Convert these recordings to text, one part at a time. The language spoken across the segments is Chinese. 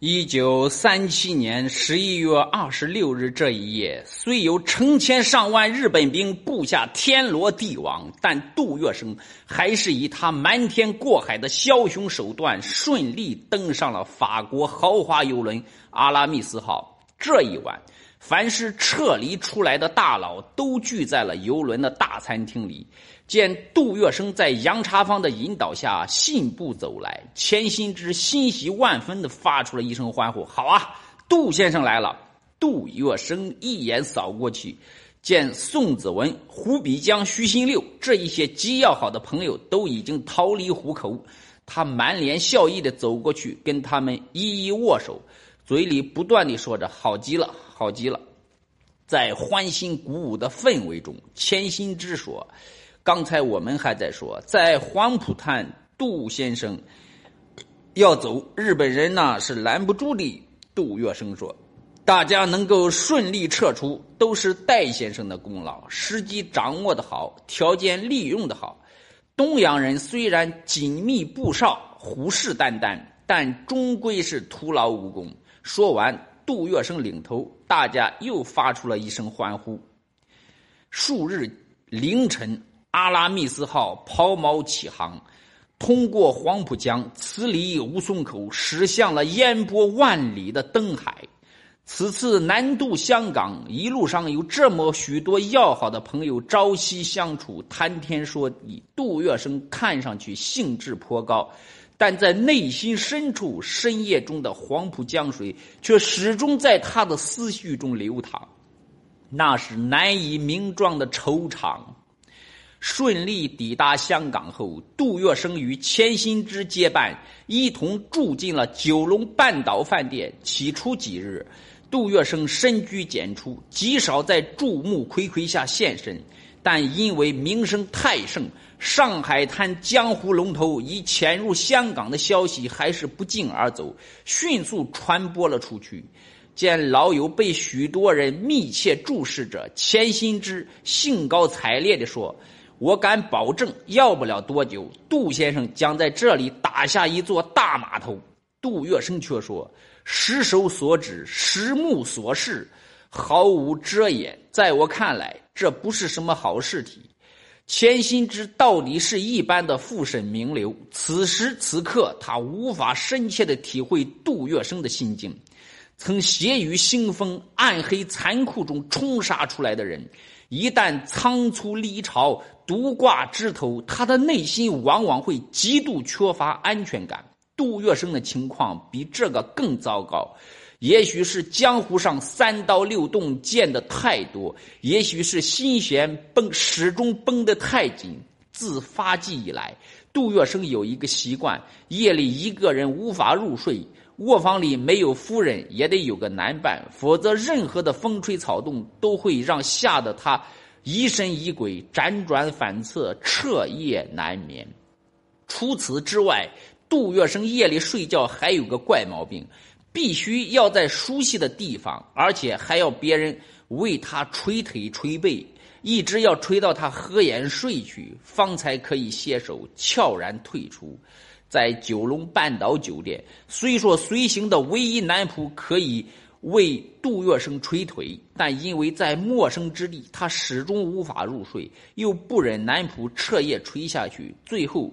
一九三七年十一月二十六日这一夜，虽有成千上万日本兵布下天罗地网，但杜月笙还是以他瞒天过海的枭雄手段，顺利登上了法国豪华游轮阿拉密斯号。这一晚，凡是撤离出来的大佬都聚在了游轮的大餐厅里。见杜月笙在杨茶芳的引导下信步走来，钱新之欣喜万分地发出了一声欢呼：“好啊，杜先生来了！”杜月笙一眼扫过去，见宋子文、胡必江、徐新六这一些极要好的朋友都已经逃离虎口，他满脸笑意地走过去，跟他们一一握手，嘴里不断地说着：“好极了，好极了！”在欢欣鼓舞的氛围中，钱新之说。刚才我们还在说，在黄浦滩，杜先生要走，日本人呢是拦不住的。杜月笙说：“大家能够顺利撤出，都是戴先生的功劳。时机掌握的好，条件利用的好。东洋人虽然紧密布哨，虎视眈眈，但终归是徒劳无功。”说完，杜月笙领头，大家又发出了一声欢呼。数日凌晨。阿拉密斯号抛锚起航，通过黄浦江，辞离吴淞口，驶向了烟波万里的登海。此次南渡香港，一路上有这么许多要好的朋友朝夕相处，谈天说地。杜月笙看上去兴致颇高，但在内心深处，深夜中的黄浦江水却始终在他的思绪中流淌，那是难以名状的惆怅。顺利抵达香港后，杜月笙与钱新之结伴，一同住进了九龙半岛饭店。起初几日，杜月笙深居简出，极少在众目睽睽下现身。但因为名声太盛，上海滩江湖龙头已潜入香港的消息还是不胫而走，迅速传播了出去。见老友被许多人密切注视着，钱新之兴高采烈地说。我敢保证，要不了多久，杜先生将在这里打下一座大码头。杜月笙却说：“实手所指，实目所视，毫无遮掩。在我看来，这不是什么好事体。”钱新之到底是一般的富绅名流，此时此刻，他无法深切的体会杜月笙的心境。曾血雨腥风、暗黑残酷中冲杀出来的人，一旦仓促离巢。独挂枝头，他的内心往往会极度缺乏安全感。杜月笙的情况比这个更糟糕，也许是江湖上三刀六洞见的太多，也许是心弦绷始终绷得太紧。自发迹以来，杜月笙有一个习惯：夜里一个人无法入睡，卧房里没有夫人也得有个男伴，否则任何的风吹草动都会让吓得他。疑神疑鬼，辗转反侧，彻夜难眠。除此之外，杜月笙夜里睡觉还有个怪毛病，必须要在熟悉的地方，而且还要别人为他捶腿捶背，一直要捶到他合眼睡去，方才可以携手悄然退出。在九龙半岛酒店，虽说随行的唯一男仆可以。为杜月笙捶腿，但因为在陌生之地，他始终无法入睡，又不忍男仆彻夜捶下去，最后，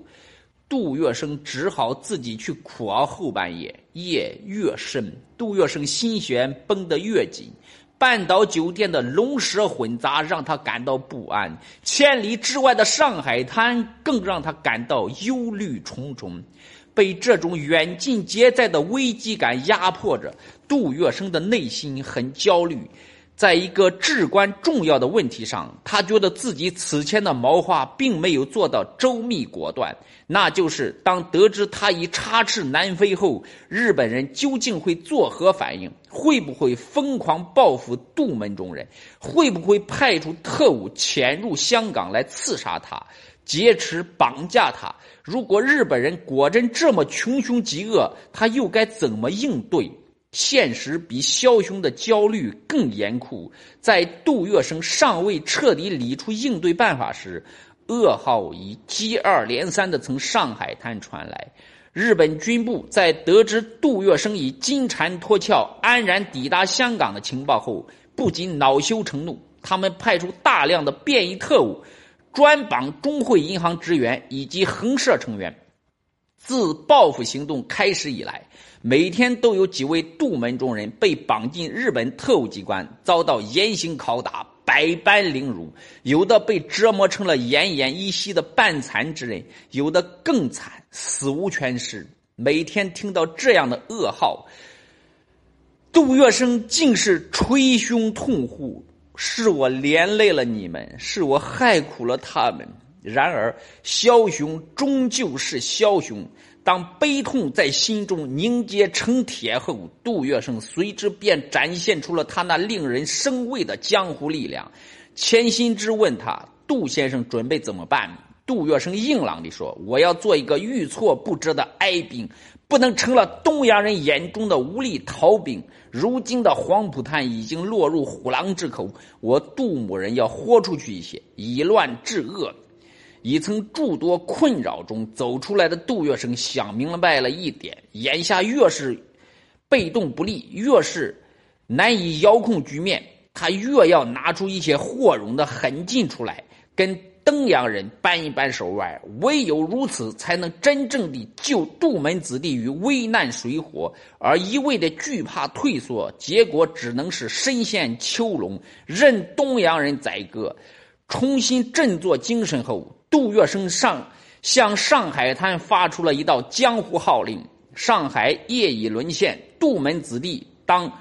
杜月笙只好自己去苦熬后半夜。夜越深，杜月笙心弦绷得越紧。半岛酒店的龙蛇混杂让他感到不安，千里之外的上海滩更让他感到忧虑重重。被这种远近皆在的危机感压迫着，杜月笙的内心很焦虑。在一个至关重要的问题上，他觉得自己此前的谋划并没有做到周密果断。那就是当得知他已插翅难飞后，日本人究竟会作何反应？会不会疯狂报复杜门中人？会不会派出特务潜入香港来刺杀他？劫持、绑架他。如果日本人果真这么穷凶极恶，他又该怎么应对？现实比枭雄的焦虑更严酷。在杜月笙尚未彻底理出应对办法时，噩耗已接二连三地从上海滩传来。日本军部在得知杜月笙已金蝉脱壳、安然抵达香港的情报后，不仅恼羞成怒。他们派出大量的便衣特务，专绑中汇银行职员以及横社成员。自报复行动开始以来，每天都有几位杜门中人被绑进日本特务机关，遭到严刑拷打、百般凌辱，有的被折磨成了奄奄一息的半残之人，有的更惨，死无全尸。每天听到这样的噩耗，杜月笙竟是捶胸痛呼：“是我连累了你们，是我害苦了他们。”然而，枭雄终究是枭雄。当悲痛在心中凝结成铁后，杜月笙随之便展现出了他那令人生畏的江湖力量。钱新之问他：“杜先生准备怎么办？”杜月笙硬朗地说：“我要做一个遇挫不折的哀兵，不能成了东洋人眼中的无力逃兵。如今的黄浦滩已经落入虎狼之口，我杜某人要豁出去一些，以乱治恶。”已从诸多困扰中走出来的杜月笙想明白了一点：眼下越是被动不利，越是难以遥控局面，他越要拿出一些豁容的狠劲出来，跟东洋人扳一扳手腕。唯有如此，才能真正的救杜门子弟于危难水火。而一味的惧怕退缩，结果只能是身陷囚笼，任东洋人宰割。重新振作精神后。杜月笙上向上海滩发出了一道江湖号令：上海业已沦陷，杜门子弟当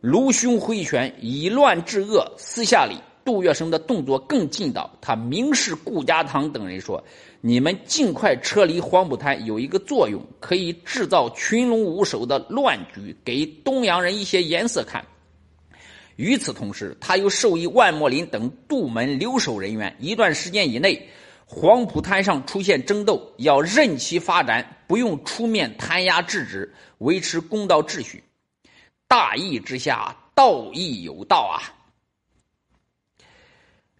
卢兄挥拳以乱治恶。私下里，杜月笙的动作更劲道，他明示顾家堂等人说：“你们尽快撤离黄浦滩，有一个作用，可以制造群龙无首的乱局，给东洋人一些颜色看。”与此同时，他又授意万墨林等杜门留守人员，一段时间以内。黄浦滩上出现争斗，要任其发展，不用出面弹压制止，维持公道秩序。大义之下，道义有道啊！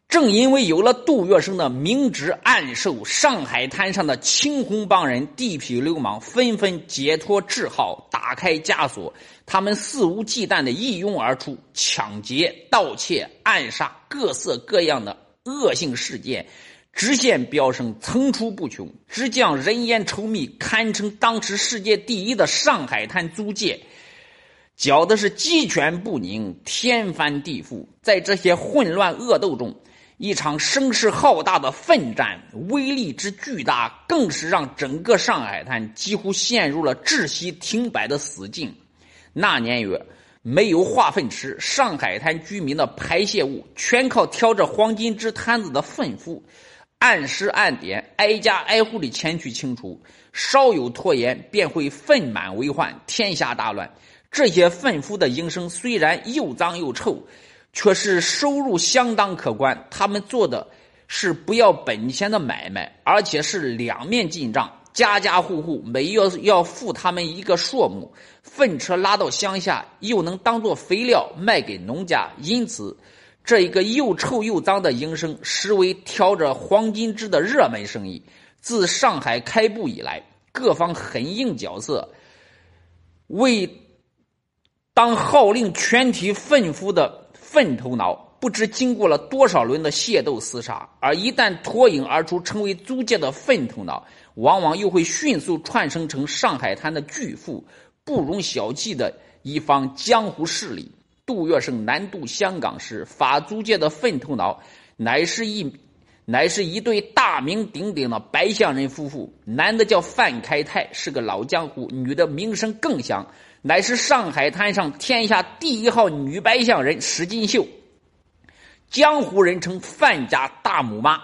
正因为有了杜月笙的明旨暗授，上海滩上的青红帮人、地痞流氓纷纷解脱桎梏，打开枷锁，他们肆无忌惮的一拥而出，抢劫、盗窃、暗杀，各色各样的恶性事件。直线飙升，层出不穷，直将人烟稠密，堪称当时世界第一的上海滩租界，搅的是鸡犬不宁，天翻地覆。在这些混乱恶斗中，一场声势浩大的奋战，威力之巨大，更是让整个上海滩几乎陷入了窒息停摆的死境。那年月，没有化粪池，上海滩居民的排泄物全靠挑着黄金之摊子的粪夫。按时按点，挨家挨户的前去清除，稍有拖延，便会粪满为患，天下大乱。这些粪夫的营生虽然又脏又臭，却是收入相当可观。他们做的是不要本钱的买卖，而且是两面进账，家家户户每月要付他们一个数目。粪车拉到乡下，又能当做肥料卖给农家，因此。这一个又臭又脏的营生，实为挑着黄金枝的热门生意。自上海开埠以来，各方狠硬角色为当号令全体粪夫的粪头脑，不知经过了多少轮的械斗厮杀。而一旦脱颖而出，成为租界的粪头脑，往往又会迅速串生成上海滩的巨富，不容小觑的一方江湖势力。杜月笙南渡香港时，法租界的粪头脑，乃是一，乃是一对大名鼎鼎的白象人夫妇。男的叫范开泰，是个老江湖；女的名声更响，乃是上海滩上天下第一号女白象人史金秀。江湖人称范家大母妈。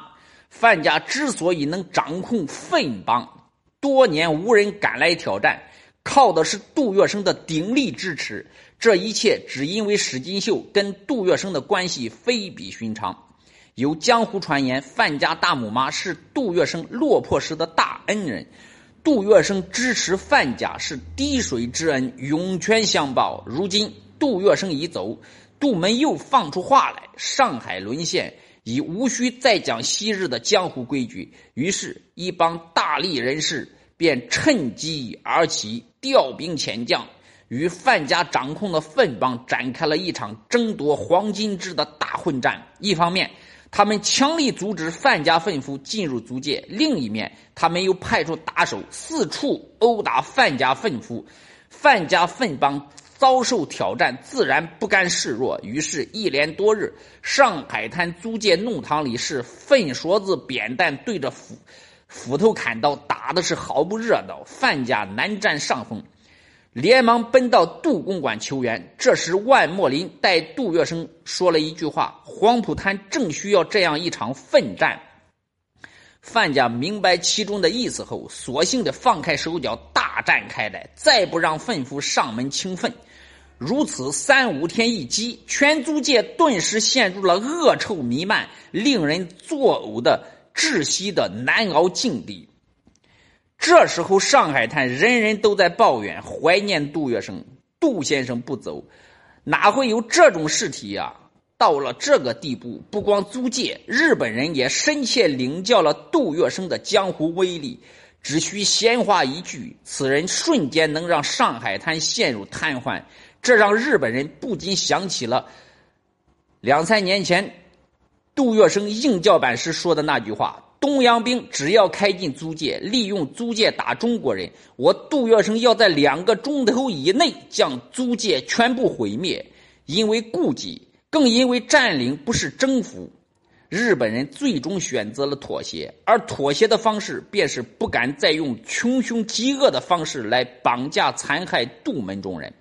范家之所以能掌控粪帮，多年无人敢来挑战，靠的是杜月笙的鼎力支持。这一切只因为史金秀跟杜月笙的关系非比寻常。有江湖传言，范家大母妈是杜月笙落魄时的大恩人。杜月笙支持范家是滴水之恩，涌泉相报。如今杜月笙已走，杜门又放出话来：上海沦陷，已无需再讲昔日的江湖规矩。于是，一帮大力人士便趁机而起，调兵遣将，与范家掌控的粪帮展开了一场争夺黄金之的大混战。一方面，他们强力阻止范家粪夫进入租界；另一面，他们又派出打手四处殴打范家粪夫。范家粪帮遭受挑战，自然不甘示弱。于是，一连多日，上海滩租界弄堂里是粪勺子、扁担对着斧斧头砍刀，打的是毫不热闹。范家难占上风。连忙奔到杜公馆求援。这时，万墨林带杜月笙说了一句话：“黄浦滩正需要这样一场奋战。”范家明白其中的意思后，索性的放开手脚，大战开来，再不让粪夫上门清粪。如此三五天一击，全租界顿时陷入了恶臭弥漫、令人作呕的窒息的难熬境地。这时候，上海滩人人都在抱怨、怀念杜月笙。杜先生不走，哪会有这种事体呀？到了这个地步，不光租界，日本人也深切领教了杜月笙的江湖威力。只需闲话一句，此人瞬间能让上海滩陷入瘫痪。这让日本人不禁想起了两三年前杜月笙应教版时说的那句话。东洋兵只要开进租界，利用租界打中国人，我杜月笙要在两个钟头以内将租界全部毁灭。因为顾忌，更因为占领不是征服，日本人最终选择了妥协，而妥协的方式便是不敢再用穷凶极恶的方式来绑架残害杜门中人。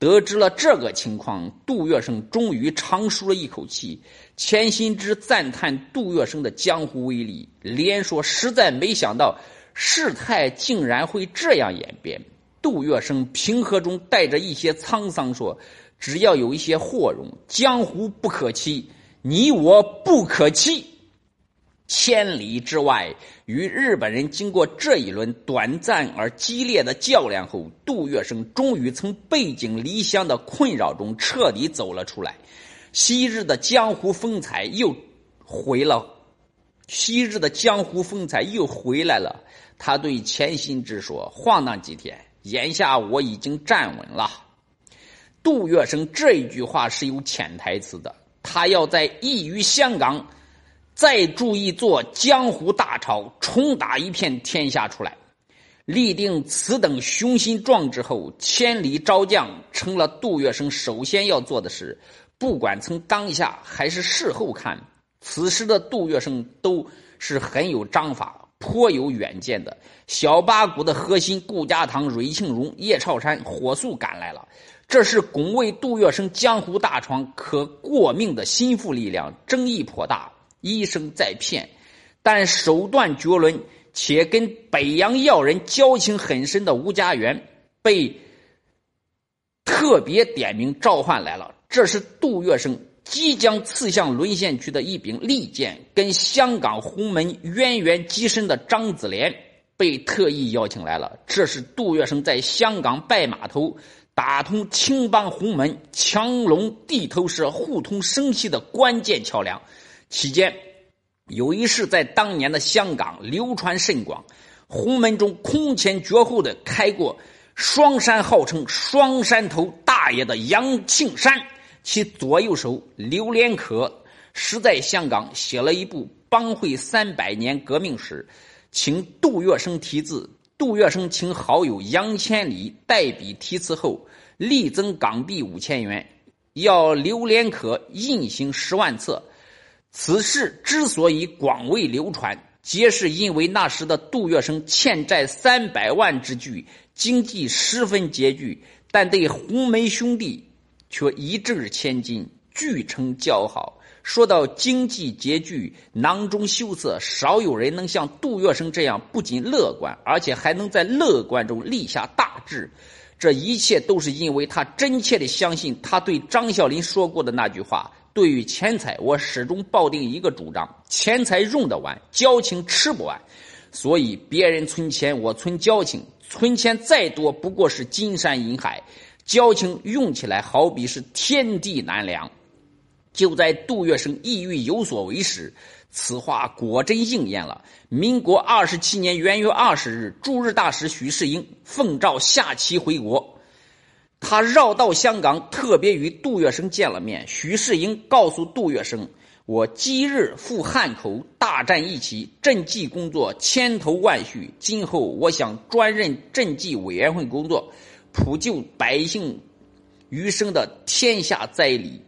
得知了这个情况，杜月笙终于长舒了一口气。钱新之赞叹杜月笙的江湖威力，连说实在没想到事态竟然会这样演变。杜月笙平和中带着一些沧桑说：“只要有一些祸容，江湖不可欺，你我不可欺。”千里之外，与日本人经过这一轮短暂而激烈的较量后，杜月笙终于从背井离乡的困扰中彻底走了出来。昔日的江湖风采又回了，昔日的江湖风采又回来了。他对钱新之说：“晃荡几天，眼下我已经站稳了。”杜月笙这一句话是有潜台词的，他要在异于香港。再铸一座江湖大潮，重打一片天下出来。立定此等雄心壮志后，千里招将成了杜月笙首先要做的事。不管从当下还是事后看，此时的杜月笙都是很有章法、颇有远见的。小八股的核心顾家堂、芮庆荣、叶超山火速赶来了，这是拱卫杜月笙江湖大床可过命的心腹力量，争议颇大。医生在骗，但手段绝伦，且跟北洋要人交情很深的吴家元被特别点名召唤来了。这是杜月笙即将刺向沦陷区的一柄利剑。跟香港洪门渊源极深的张子莲被特意邀请来了。这是杜月笙在香港拜码头打通青帮洪门、强龙地头蛇互通生息的关键桥梁。期间，有一事在当年的香港流传甚广。洪门中空前绝后的开过双山，号称双山头大爷的杨庆山，其左右手刘连可，实在香港写了一部帮会三百年革命史，请杜月笙题字。杜月笙请好友杨千里代笔题词后，力增港币五千元，要刘连可印行十万册。此事之所以广为流传，皆是因为那时的杜月笙欠债三百万之巨，经济十分拮据，但对洪门兄弟却一掷千金，据称交好。说到经济拮据、囊中羞涩，少有人能像杜月笙这样不仅乐观，而且还能在乐观中立下大志。这一切都是因为他真切的相信他对张啸林说过的那句话。对于钱财，我始终抱定一个主张：钱财用得完，交情吃不完。所以，别人存钱，我存交情。存钱再多，不过是金山银海；交情用起来，好比是天地难量。就在杜月笙意欲有所为时，此话果真应验了。民国二十七年元月二十日，驻日大使许世英奉诏下期回国。他绕道香港，特别与杜月笙见了面。徐世英告诉杜月笙：“我即日赴汉口，大战一起，赈济工作千头万绪。今后我想专任赈济委员会工作，普救百姓余生的天下灾黎。”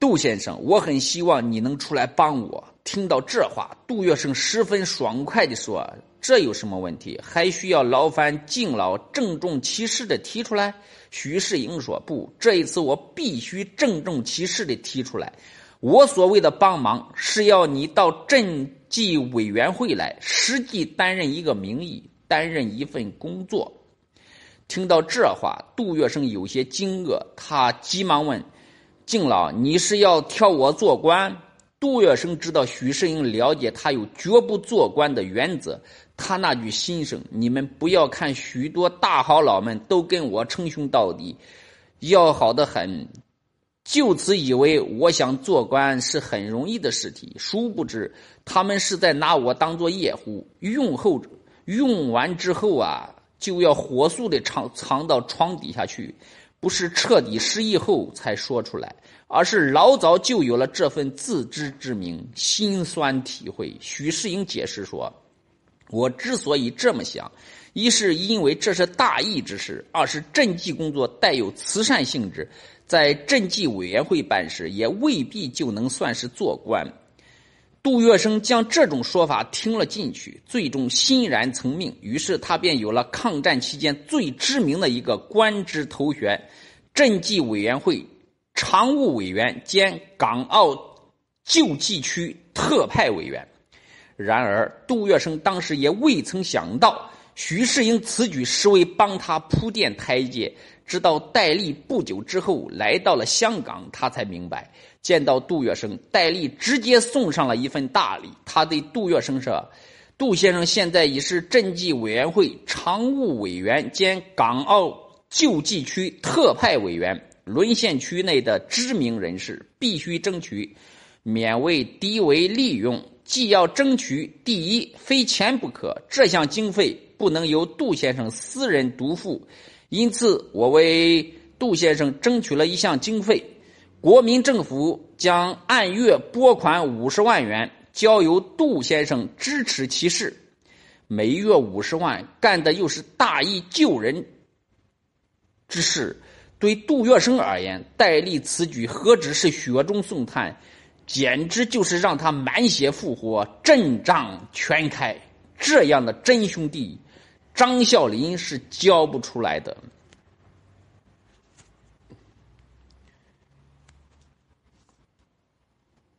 杜先生，我很希望你能出来帮我。听到这话，杜月笙十分爽快地说：“这有什么问题？还需要劳烦敬老郑重其事地提出来？”徐世英说：“不，这一次我必须郑重其事地提出来。我所谓的帮忙，是要你到赈济委员会来，实际担任一个名义，担任一份工作。”听到这话，杜月笙有些惊愕，他急忙问。敬老，你是要挑我做官？杜月笙知道许世英了解他有绝不做官的原则，他那句心声：“你们不要看许多大好佬们都跟我称兄道弟，要好的很，就此以为我想做官是很容易的事体。殊不知，他们是在拿我当做夜壶，用后用完之后啊，就要火速的藏藏到床底下去。”不是彻底失忆后才说出来，而是老早就有了这份自知之明，心酸体会。许世英解释说：“我之所以这么想，一是因为这是大义之事，二是赈济工作带有慈善性质，在赈济委员会办事也未必就能算是做官。”杜月笙将这种说法听了进去，最终欣然从命。于是他便有了抗战期间最知名的一个官职头衔——赈济委员会常务委员兼港澳救济区特派委员。然而，杜月笙当时也未曾想到，徐世英此举是为帮他铺垫台阶。直到戴笠不久之后来到了香港，他才明白。见到杜月笙，戴笠直接送上了一份大礼。他对杜月笙说：“杜先生现在已是赈济委员会常务委员兼港澳救济区特派委员，沦陷区内的知名人士，必须争取免为敌为利用。既要争取第一，非钱不可。这项经费不能由杜先生私人独付，因此我为杜先生争取了一项经费。”国民政府将按月拨款五十万元，交由杜先生支持其事。每月五十万，干的又是大义救人之事。对杜月笙而言，戴笠此举何止是雪中送炭，简直就是让他满血复活、阵仗全开。这样的真兄弟，张啸林是教不出来的。